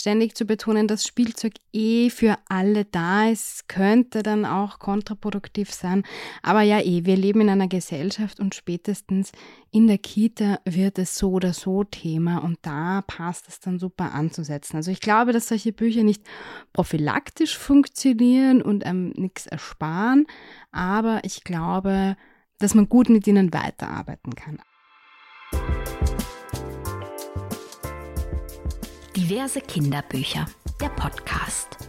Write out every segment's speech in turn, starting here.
ständig zu betonen, dass Spielzeug eh für alle da ist, könnte dann auch kontraproduktiv sein. Aber ja, eh, wir leben in einer Gesellschaft und spätestens in der Kita wird es so oder so Thema und da passt es dann super anzusetzen. Also ich glaube, dass solche Bücher nicht prophylaktisch funktionieren und einem nichts ersparen, aber ich glaube, dass man gut mit ihnen weiterarbeiten kann. Diverse Kinderbücher, der Podcast.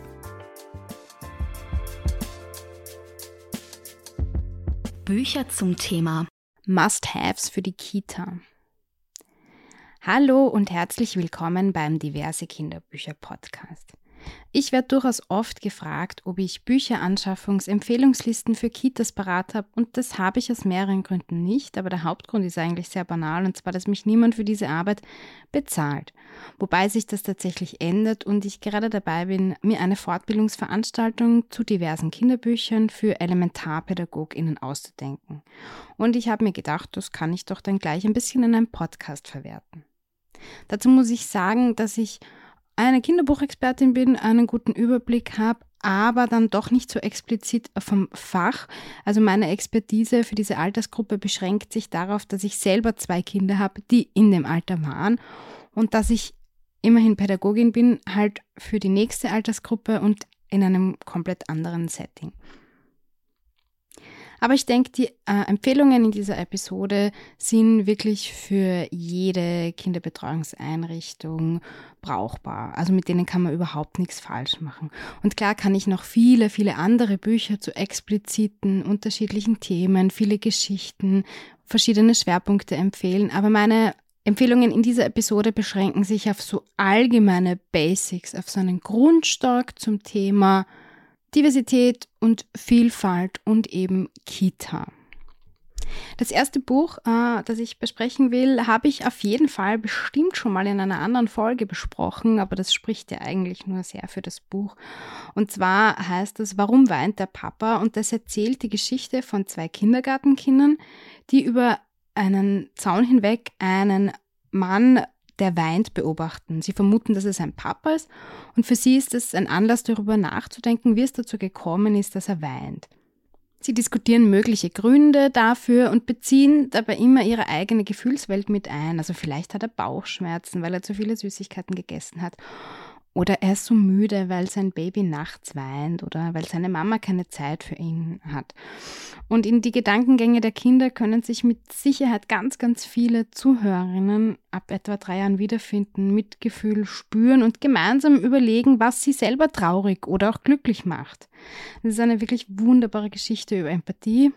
Bücher zum Thema Must-Haves für die Kita. Hallo und herzlich willkommen beim Diverse Kinderbücher Podcast. Ich werde durchaus oft gefragt, ob ich Bücheranschaffungsempfehlungslisten für Kitas parat habe und das habe ich aus mehreren Gründen nicht, aber der Hauptgrund ist eigentlich sehr banal und zwar, dass mich niemand für diese Arbeit bezahlt. Wobei sich das tatsächlich ändert und ich gerade dabei bin, mir eine Fortbildungsveranstaltung zu diversen Kinderbüchern für Elementarpädagoginnen auszudenken. Und ich habe mir gedacht, das kann ich doch dann gleich ein bisschen in einem Podcast verwerten. Dazu muss ich sagen, dass ich eine Kinderbuchexpertin bin, einen guten Überblick habe, aber dann doch nicht so explizit vom Fach. Also meine Expertise für diese Altersgruppe beschränkt sich darauf, dass ich selber zwei Kinder habe, die in dem Alter waren und dass ich immerhin Pädagogin bin, halt für die nächste Altersgruppe und in einem komplett anderen Setting. Aber ich denke, die äh, Empfehlungen in dieser Episode sind wirklich für jede Kinderbetreuungseinrichtung brauchbar. Also mit denen kann man überhaupt nichts falsch machen. Und klar kann ich noch viele, viele andere Bücher zu expliziten, unterschiedlichen Themen, viele Geschichten, verschiedene Schwerpunkte empfehlen. Aber meine Empfehlungen in dieser Episode beschränken sich auf so allgemeine Basics, auf so einen Grundstock zum Thema Diversität und Vielfalt und eben Kita. Das erste Buch, äh, das ich besprechen will, habe ich auf jeden Fall bestimmt schon mal in einer anderen Folge besprochen, aber das spricht ja eigentlich nur sehr für das Buch. Und zwar heißt es Warum weint der Papa? Und das erzählt die Geschichte von zwei Kindergartenkindern, die über einen Zaun hinweg einen Mann der weint, beobachten. Sie vermuten, dass es ein Papa ist und für sie ist es ein Anlass darüber nachzudenken, wie es dazu gekommen ist, dass er weint. Sie diskutieren mögliche Gründe dafür und beziehen dabei immer ihre eigene Gefühlswelt mit ein. Also vielleicht hat er Bauchschmerzen, weil er zu viele Süßigkeiten gegessen hat. Oder er ist so müde, weil sein Baby nachts weint oder weil seine Mama keine Zeit für ihn hat. Und in die Gedankengänge der Kinder können sich mit Sicherheit ganz, ganz viele Zuhörerinnen ab etwa drei Jahren wiederfinden, Mitgefühl spüren und gemeinsam überlegen, was sie selber traurig oder auch glücklich macht. Das ist eine wirklich wunderbare Geschichte über Empathie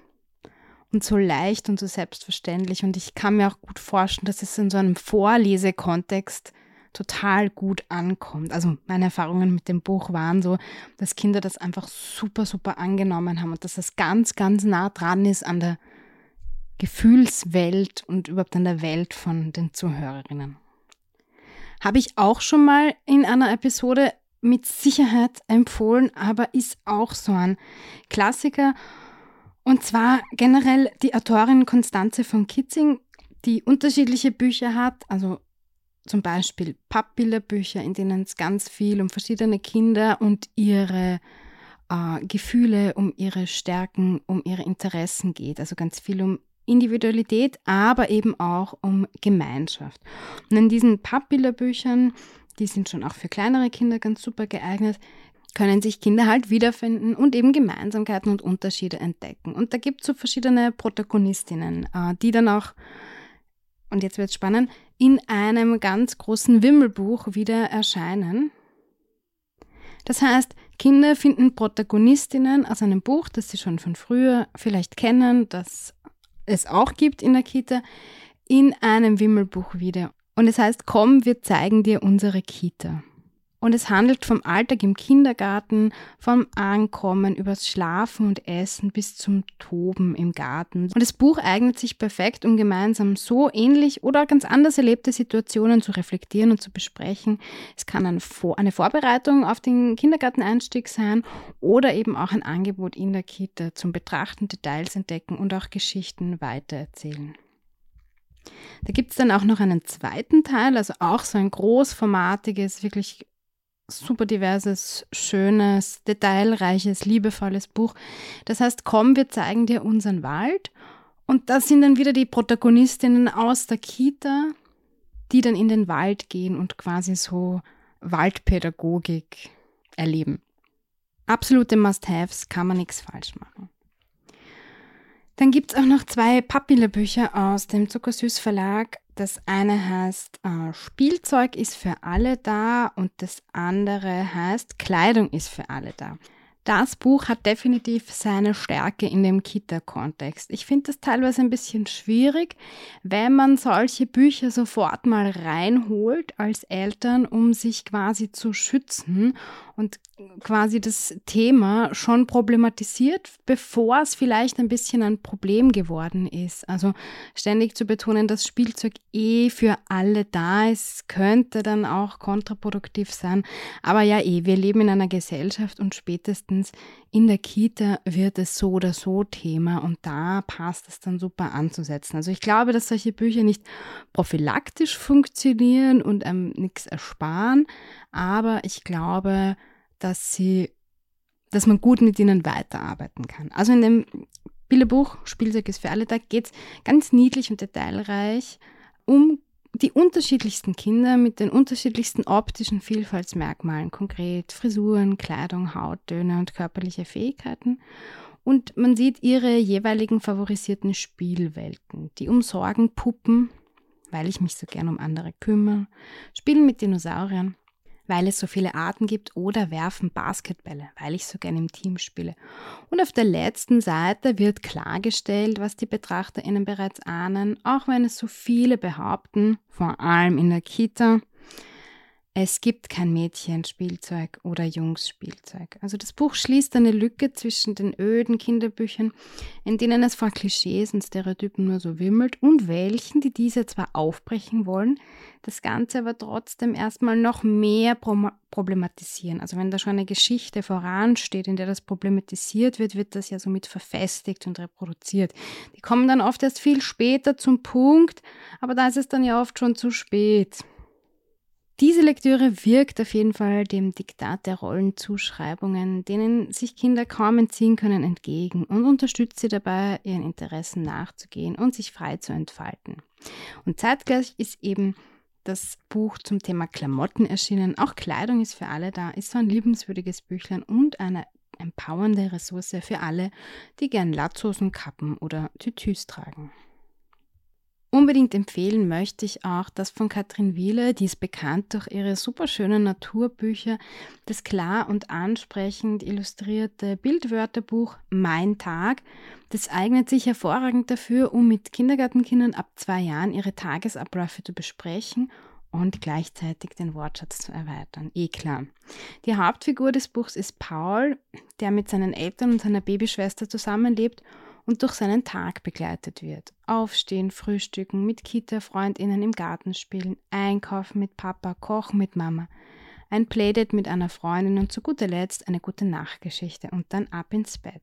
und so leicht und so selbstverständlich. Und ich kann mir auch gut vorstellen, dass es in so einem Vorlesekontext total gut ankommt. Also meine Erfahrungen mit dem Buch waren so, dass Kinder das einfach super, super angenommen haben und dass das ganz, ganz nah dran ist an der Gefühlswelt und überhaupt an der Welt von den Zuhörerinnen. Habe ich auch schon mal in einer Episode mit Sicherheit empfohlen, aber ist auch so ein Klassiker. Und zwar generell die Autorin Konstanze von Kitzing, die unterschiedliche Bücher hat, also zum Beispiel Pappbilderbücher, in denen es ganz viel um verschiedene Kinder und ihre äh, Gefühle, um ihre Stärken, um ihre Interessen geht. Also ganz viel um Individualität, aber eben auch um Gemeinschaft. Und in diesen Pappbilderbüchern, die sind schon auch für kleinere Kinder ganz super geeignet, können sich Kinder halt wiederfinden und eben Gemeinsamkeiten und Unterschiede entdecken. Und da gibt es so verschiedene Protagonistinnen, äh, die dann auch und jetzt wird es spannend, in einem ganz großen Wimmelbuch wieder erscheinen. Das heißt, Kinder finden Protagonistinnen aus einem Buch, das sie schon von früher vielleicht kennen, das es auch gibt in der Kita, in einem Wimmelbuch wieder. Und es heißt, komm, wir zeigen dir unsere Kita. Und es handelt vom Alltag im Kindergarten, vom Ankommen übers Schlafen und Essen bis zum Toben im Garten. Und das Buch eignet sich perfekt, um gemeinsam so ähnlich oder ganz anders erlebte Situationen zu reflektieren und zu besprechen. Es kann eine, Vor eine Vorbereitung auf den Kindergarteneinstieg sein oder eben auch ein Angebot in der Kita zum Betrachten, Details entdecken und auch Geschichten weitererzählen. Da gibt es dann auch noch einen zweiten Teil, also auch so ein großformatiges, wirklich super diverses, schönes, detailreiches, liebevolles Buch. Das heißt, komm, wir zeigen dir unseren Wald. Und das sind dann wieder die Protagonistinnen aus der Kita, die dann in den Wald gehen und quasi so Waldpädagogik erleben. Absolute Must-Haves, kann man nichts falsch machen. Dann gibt es auch noch zwei Papilla-Bücher aus dem Zuckersüß Verlag. Das eine heißt äh, Spielzeug ist für alle da und das andere heißt Kleidung ist für alle da. Das Buch hat definitiv seine Stärke in dem Kita-Kontext. Ich finde das teilweise ein bisschen schwierig, wenn man solche Bücher sofort mal reinholt als Eltern, um sich quasi zu schützen und quasi das Thema schon problematisiert, bevor es vielleicht ein bisschen ein Problem geworden ist. Also ständig zu betonen, dass Spielzeug eh für alle da ist, könnte dann auch kontraproduktiv sein. Aber ja, eh, wir leben in einer Gesellschaft und spätestens in der Kita wird es so oder so Thema und da passt es dann super anzusetzen. Also ich glaube, dass solche Bücher nicht prophylaktisch funktionieren und einem nichts ersparen, aber ich glaube, dass sie, dass man gut mit ihnen weiterarbeiten kann. Also in dem Bilderbuch Spielzeug ist für alle, da geht es ganz niedlich und detailreich um die unterschiedlichsten Kinder mit den unterschiedlichsten optischen Vielfaltsmerkmalen, konkret Frisuren, Kleidung, Hauttöne und körperliche Fähigkeiten. Und man sieht ihre jeweiligen favorisierten Spielwelten. Die umsorgen Puppen, weil ich mich so gern um andere kümmere, spielen mit Dinosauriern, weil es so viele Arten gibt, oder werfen Basketbälle, weil ich so gerne im Team spiele. Und auf der letzten Seite wird klargestellt, was die BetrachterInnen bereits ahnen, auch wenn es so viele behaupten, vor allem in der Kita, es gibt kein Mädchenspielzeug oder Jungsspielzeug. Also das Buch schließt eine Lücke zwischen den öden Kinderbüchern, in denen es vor Klischees und Stereotypen nur so wimmelt, und welchen, die diese zwar aufbrechen wollen, das Ganze aber trotzdem erstmal noch mehr problematisieren. Also wenn da schon eine Geschichte voransteht, in der das problematisiert wird, wird das ja somit verfestigt und reproduziert. Die kommen dann oft erst viel später zum Punkt, aber da ist es dann ja oft schon zu spät. Diese Lektüre wirkt auf jeden Fall dem Diktat der Rollenzuschreibungen, denen sich Kinder kaum entziehen können, entgegen und unterstützt sie dabei, ihren Interessen nachzugehen und sich frei zu entfalten. Und zeitgleich ist eben das Buch zum Thema Klamotten erschienen. Auch Kleidung ist für alle da, ist so ein liebenswürdiges Büchlein und eine empowernde Ressource für alle, die gern Latzhosen, Kappen oder Tütüs tragen. Unbedingt empfehlen möchte ich auch das von Katrin Wiele, die ist bekannt durch ihre superschönen Naturbücher, das klar und ansprechend illustrierte Bildwörterbuch Mein Tag. Das eignet sich hervorragend dafür, um mit Kindergartenkindern ab zwei Jahren ihre Tagesabläufe zu besprechen und gleichzeitig den Wortschatz zu erweitern. Eh klar. Die Hauptfigur des Buchs ist Paul, der mit seinen Eltern und seiner Babyschwester zusammenlebt und durch seinen Tag begleitet wird. Aufstehen, frühstücken, mit Kita-Freundinnen im Garten spielen, einkaufen mit Papa, kochen mit Mama, ein Playdate mit einer Freundin und zu guter Letzt eine gute Nachtgeschichte und dann ab ins Bett.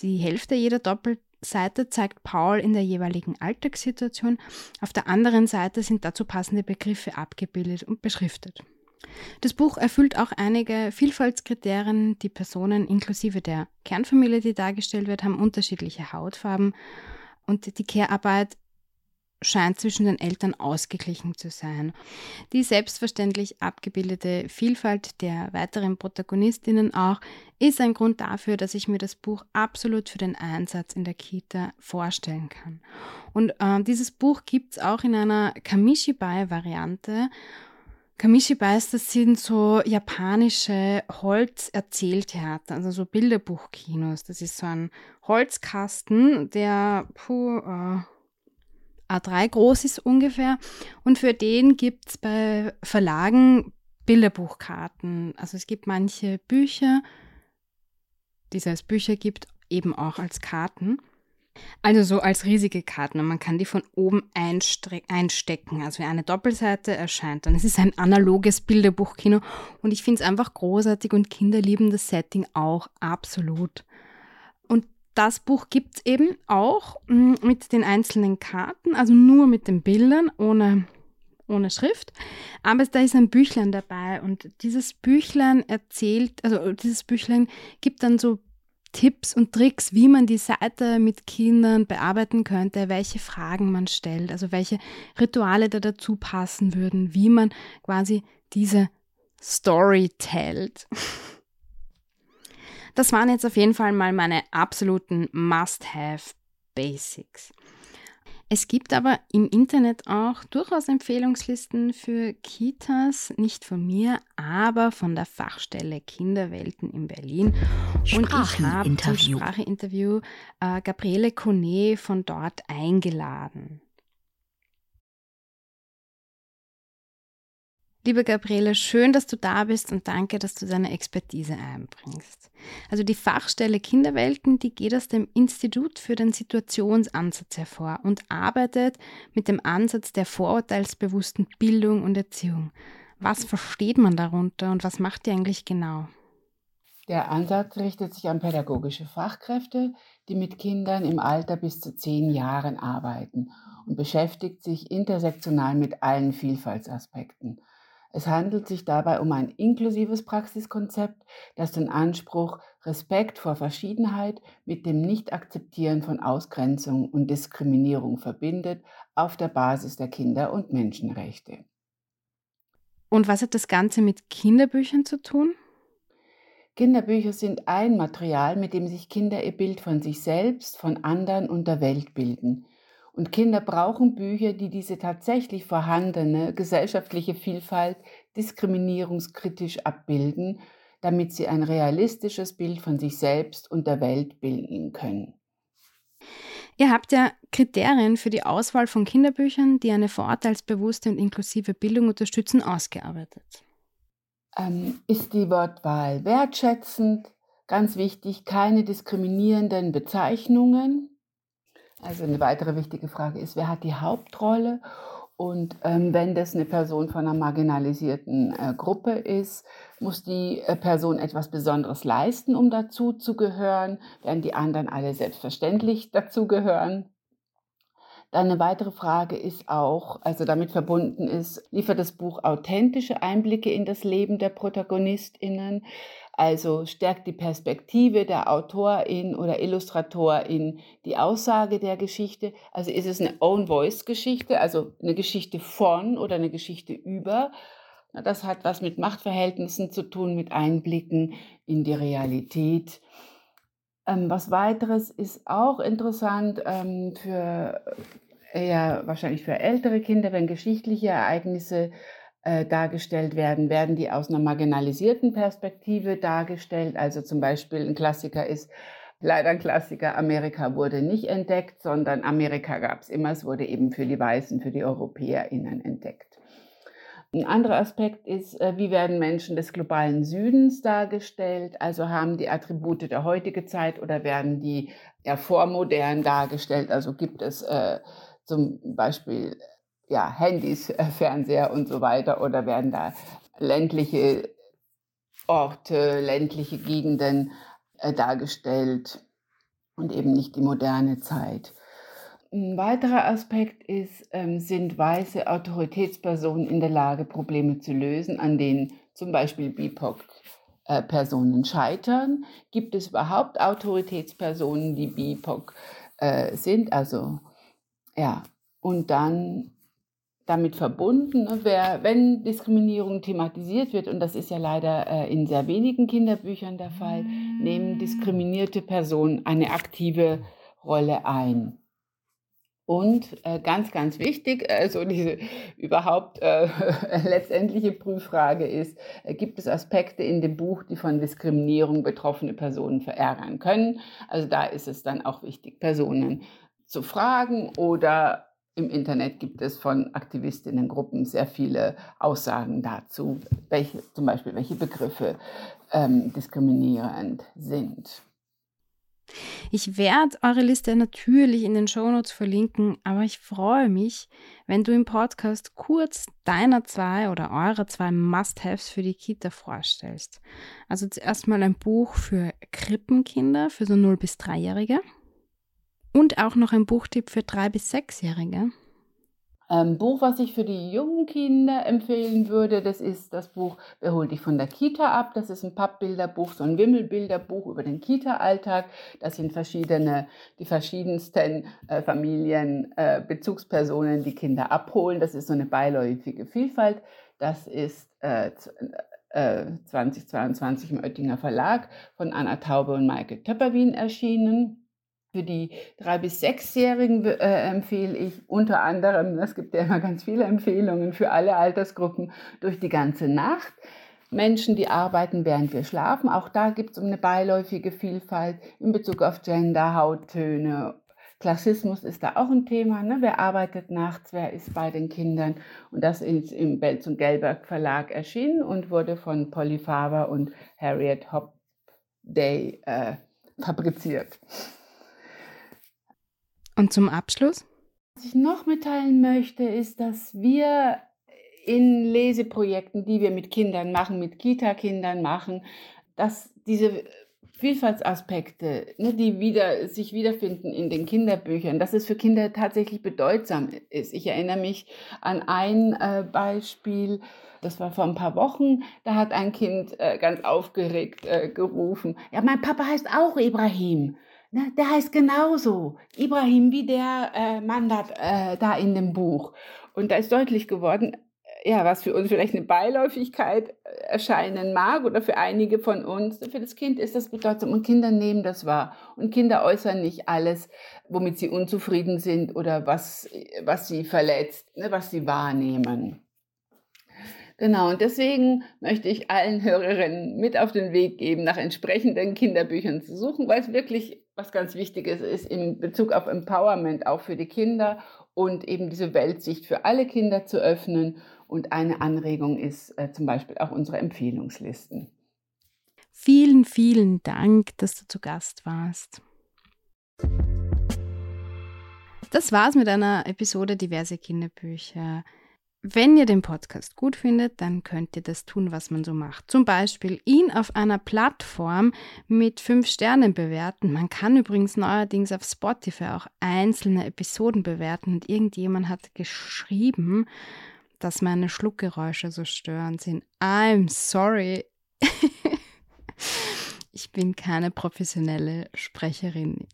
Die Hälfte jeder Doppelseite zeigt Paul in der jeweiligen Alltagssituation, auf der anderen Seite sind dazu passende Begriffe abgebildet und beschriftet. Das Buch erfüllt auch einige Vielfaltskriterien. Die Personen inklusive der Kernfamilie, die dargestellt wird, haben unterschiedliche Hautfarben und die Care-Arbeit scheint zwischen den Eltern ausgeglichen zu sein. Die selbstverständlich abgebildete Vielfalt der weiteren Protagonistinnen auch ist ein Grund dafür, dass ich mir das Buch absolut für den Einsatz in der Kita vorstellen kann. Und äh, dieses Buch gibt es auch in einer Kamishibai-Variante Kamishibai, das sind so japanische Holzerzähltheater, also so Bilderbuchkinos. Das ist so ein Holzkasten, der puh, äh, A3 groß ist ungefähr. Und für den gibt es bei Verlagen Bilderbuchkarten. Also es gibt manche Bücher, die es als Bücher gibt, eben auch als Karten. Also so als riesige Karten und man kann die von oben einstecken. Also eine Doppelseite erscheint dann. Es ist ein analoges Bilderbuchkino und ich finde es einfach großartig und Kinder lieben das Setting auch absolut. Und das Buch gibt es eben auch mm, mit den einzelnen Karten, also nur mit den Bildern, ohne ohne Schrift. Aber da ist ein Büchlein dabei und dieses Büchlein erzählt, also dieses Büchlein gibt dann so Tipps und Tricks, wie man die Seite mit Kindern bearbeiten könnte, welche Fragen man stellt, also welche Rituale da dazu passen würden, wie man quasi diese Story tellt. Das waren jetzt auf jeden Fall mal meine absoluten Must-Have Basics. Es gibt aber im Internet auch durchaus Empfehlungslisten für Kitas, nicht von mir, aber von der Fachstelle Kinderwelten in Berlin. Und ich habe zum Sprachinterview äh, Gabriele Kone von dort eingeladen. Liebe Gabriele, schön, dass du da bist und danke, dass du deine Expertise einbringst. Also die Fachstelle Kinderwelten, die geht aus dem Institut für den Situationsansatz hervor und arbeitet mit dem Ansatz der vorurteilsbewussten Bildung und Erziehung. Was versteht man darunter und was macht ihr eigentlich genau? Der Ansatz richtet sich an pädagogische Fachkräfte, die mit Kindern im Alter bis zu zehn Jahren arbeiten und beschäftigt sich intersektional mit allen Vielfaltsaspekten. Es handelt sich dabei um ein inklusives Praxiskonzept, das den Anspruch Respekt vor Verschiedenheit mit dem Nicht-Akzeptieren von Ausgrenzung und Diskriminierung verbindet, auf der Basis der Kinder- und Menschenrechte. Und was hat das Ganze mit Kinderbüchern zu tun? Kinderbücher sind ein Material, mit dem sich Kinder ihr Bild von sich selbst, von anderen und der Welt bilden. Und Kinder brauchen Bücher, die diese tatsächlich vorhandene gesellschaftliche Vielfalt diskriminierungskritisch abbilden, damit sie ein realistisches Bild von sich selbst und der Welt bilden können. Ihr habt ja Kriterien für die Auswahl von Kinderbüchern, die eine vorurteilsbewusste und inklusive Bildung unterstützen, ausgearbeitet. Ähm, ist die Wortwahl wertschätzend? Ganz wichtig, keine diskriminierenden Bezeichnungen. Also eine weitere wichtige Frage ist, wer hat die Hauptrolle? Und ähm, wenn das eine Person von einer marginalisierten äh, Gruppe ist, muss die äh, Person etwas Besonderes leisten, um dazu zu gehören, während die anderen alle selbstverständlich dazugehören. Dann eine weitere Frage ist auch, also damit verbunden ist, liefert das Buch authentische Einblicke in das Leben der Protagonistinnen? Also stärkt die Perspektive der Autorin oder Illustratorin die Aussage der Geschichte? Also ist es eine Own-Voice-Geschichte, also eine Geschichte von oder eine Geschichte über? Das hat was mit Machtverhältnissen zu tun, mit Einblicken in die Realität. Ähm, was weiteres ist auch interessant ähm, für eher wahrscheinlich für ältere Kinder, wenn geschichtliche Ereignisse äh, dargestellt werden, werden die aus einer marginalisierten Perspektive dargestellt. Also zum Beispiel ein Klassiker ist, leider ein Klassiker, Amerika wurde nicht entdeckt, sondern Amerika gab es immer, es wurde eben für die Weißen, für die EuropäerInnen entdeckt. Ein anderer Aspekt ist, äh, wie werden Menschen des globalen Südens dargestellt? Also haben die Attribute der heutigen Zeit oder werden die ja vormodern dargestellt? Also gibt es äh, zum Beispiel ja, Handys, äh, Fernseher und so weiter oder werden da ländliche Orte, ländliche Gegenden äh, dargestellt und eben nicht die moderne Zeit. Ein weiterer Aspekt ist, ähm, sind weiße Autoritätspersonen in der Lage, Probleme zu lösen, an denen zum Beispiel BIPOC-Personen äh, scheitern? Gibt es überhaupt Autoritätspersonen, die BIPOC äh, sind? Also, ja, und dann damit verbunden, ne, wer, wenn Diskriminierung thematisiert wird, und das ist ja leider äh, in sehr wenigen Kinderbüchern der Fall, nehmen diskriminierte Personen eine aktive Rolle ein. Und äh, ganz, ganz wichtig, also diese überhaupt äh, letztendliche Prüffrage ist, äh, gibt es Aspekte in dem Buch, die von Diskriminierung betroffene Personen verärgern können? Also da ist es dann auch wichtig, Personen zu fragen oder im Internet gibt es von Aktivistinnengruppen sehr viele Aussagen dazu, welche, zum Beispiel welche Begriffe ähm, diskriminierend sind. Ich werde eure Liste natürlich in den Shownotes verlinken, aber ich freue mich, wenn du im Podcast kurz deiner zwei oder eurer zwei Must-Haves für die Kita vorstellst. Also zuerst mal ein Buch für Krippenkinder, für so 0- bis 3-Jährige. Und auch noch ein Buchtipp für drei- bis sechsjährige. Ähm, Buch, was ich für die jungen Kinder empfehlen würde, das ist das Buch Wer holt dich von der Kita ab? Das ist ein Pappbilderbuch, so ein Wimmelbilderbuch über den Kita-Alltag. Das sind verschiedene, die verschiedensten äh, Familien, äh, die Kinder abholen. Das ist so eine beiläufige Vielfalt. Das ist äh, 2022 äh, im Oettinger Verlag von Anna Taube und Maike Töpperwien erschienen. Für die drei- bis sechsjährigen äh, empfehle ich unter anderem, es gibt ja immer ganz viele Empfehlungen für alle Altersgruppen, durch die ganze Nacht. Menschen, die arbeiten, während wir schlafen. Auch da gibt es eine beiläufige Vielfalt in Bezug auf Gender, Hauttöne. Klassismus ist da auch ein Thema. Ne? Wer arbeitet nachts, wer ist bei den Kindern? Und das ist im Belz und Gelberg Verlag erschienen und wurde von Polly Faber und Harriet Hopday äh, fabriziert. Und zum Abschluss? Was ich noch mitteilen möchte, ist, dass wir in Leseprojekten, die wir mit Kindern machen, mit Kita-Kindern machen, dass diese Vielfaltsaspekte, ne, die wieder, sich wiederfinden in den Kinderbüchern, dass es für Kinder tatsächlich bedeutsam ist. Ich erinnere mich an ein äh, Beispiel, das war vor ein paar Wochen, da hat ein Kind äh, ganz aufgeregt äh, gerufen, ja, mein Papa heißt auch Ibrahim. Ne, der heißt genauso, Ibrahim, wie der äh, Mann da, äh, da in dem Buch. Und da ist deutlich geworden, äh, ja, was für uns vielleicht eine Beiläufigkeit äh, erscheinen mag oder für einige von uns, für das Kind ist das bedeutsam und Kinder nehmen das wahr. Und Kinder äußern nicht alles, womit sie unzufrieden sind oder was, was sie verletzt, ne, was sie wahrnehmen. Genau, und deswegen möchte ich allen Hörerinnen mit auf den Weg geben, nach entsprechenden Kinderbüchern zu suchen, weil es wirklich was ganz Wichtiges ist in Bezug auf Empowerment auch für die Kinder und eben diese Weltsicht für alle Kinder zu öffnen. Und eine Anregung ist äh, zum Beispiel auch unsere Empfehlungslisten. Vielen, vielen Dank, dass du zu Gast warst. Das war's mit einer Episode Diverse Kinderbücher. Wenn ihr den Podcast gut findet, dann könnt ihr das tun, was man so macht. Zum Beispiel ihn auf einer Plattform mit fünf Sternen bewerten. Man kann übrigens neuerdings auf Spotify auch einzelne Episoden bewerten. Und irgendjemand hat geschrieben, dass meine Schluckgeräusche so störend sind. I'm sorry. ich bin keine professionelle Sprecherin.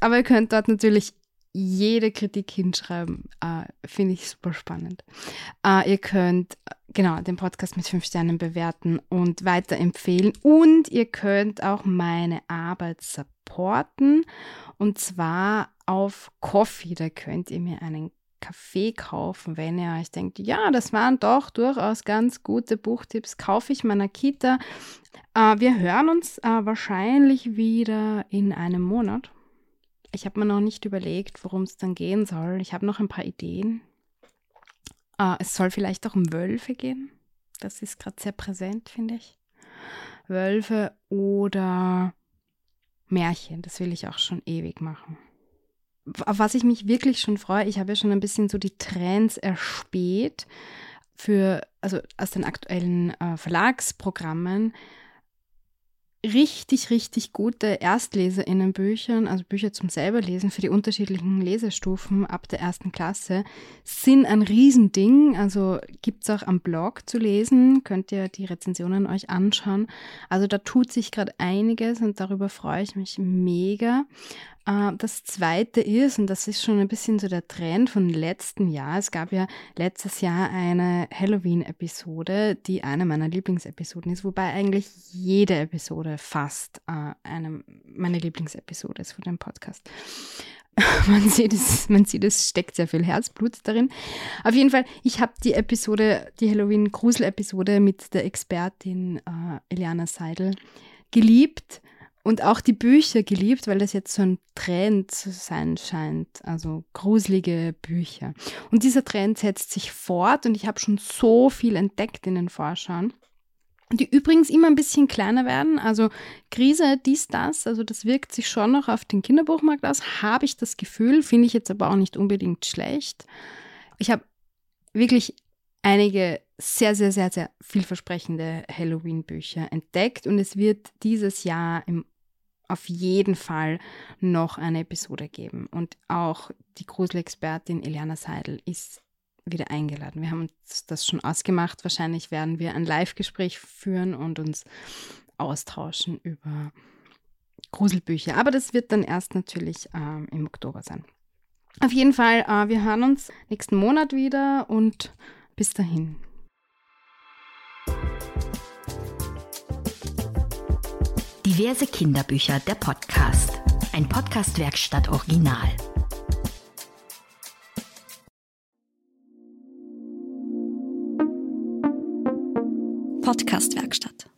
Aber ihr könnt dort natürlich jede Kritik hinschreiben. Äh, Finde ich super spannend. Äh, ihr könnt genau den Podcast mit fünf Sternen bewerten und weiterempfehlen. Und ihr könnt auch meine Arbeit supporten. Und zwar auf Coffee. Da könnt ihr mir einen Kaffee kaufen, wenn ihr euch denkt, ja, das waren doch durchaus ganz gute Buchtipps, kaufe ich meiner Kita. Äh, wir hören uns äh, wahrscheinlich wieder in einem Monat ich habe mir noch nicht überlegt, worum es dann gehen soll. Ich habe noch ein paar Ideen. Äh, es soll vielleicht auch um Wölfe gehen. Das ist gerade sehr präsent, finde ich. Wölfe oder Märchen, das will ich auch schon ewig machen. Auf was ich mich wirklich schon freue, ich habe ja schon ein bisschen so die Trends erspäht für, also aus den aktuellen äh, Verlagsprogrammen richtig, richtig gute ErstleserInnenbücher, also Bücher zum selberlesen für die unterschiedlichen Lesestufen ab der ersten Klasse, sind ein Riesending. Also gibt es auch am Blog zu lesen, könnt ihr die Rezensionen euch anschauen. Also da tut sich gerade einiges und darüber freue ich mich mega. Äh, das zweite ist, und das ist schon ein bisschen so der Trend von letzten Jahr, es gab ja letztes Jahr eine Halloween-Episode, die eine meiner Lieblingsepisoden ist, wobei eigentlich jede Episode fast äh, eine meine Lieblingsepisode ist von dem Podcast. man sieht es, man sieht, es steckt sehr viel Herzblut darin. Auf jeden Fall, ich habe die Episode, die Halloween-Grusel-Episode mit der Expertin äh, Eliana Seidel geliebt und auch die Bücher geliebt, weil das jetzt so ein Trend zu sein scheint. Also gruselige Bücher. Und dieser Trend setzt sich fort und ich habe schon so viel entdeckt in den Vorschauen. Die übrigens immer ein bisschen kleiner werden. Also Krise, dies, das. Also das wirkt sich schon noch auf den Kinderbuchmarkt aus, habe ich das Gefühl. Finde ich jetzt aber auch nicht unbedingt schlecht. Ich habe wirklich einige sehr, sehr, sehr, sehr vielversprechende Halloween-Bücher entdeckt und es wird dieses Jahr im auf jeden Fall noch eine Episode geben. Und auch die Gruselexpertin Eliana Seidel ist wieder eingeladen. Wir haben uns das schon ausgemacht. Wahrscheinlich werden wir ein Live-Gespräch führen und uns austauschen über Gruselbücher. Aber das wird dann erst natürlich ähm, im Oktober sein. Auf jeden Fall, äh, wir hören uns nächsten Monat wieder und bis dahin. Diverse Kinderbücher, der Podcast. Ein Podcast-Werkstatt Original. Podcast-Werkstatt.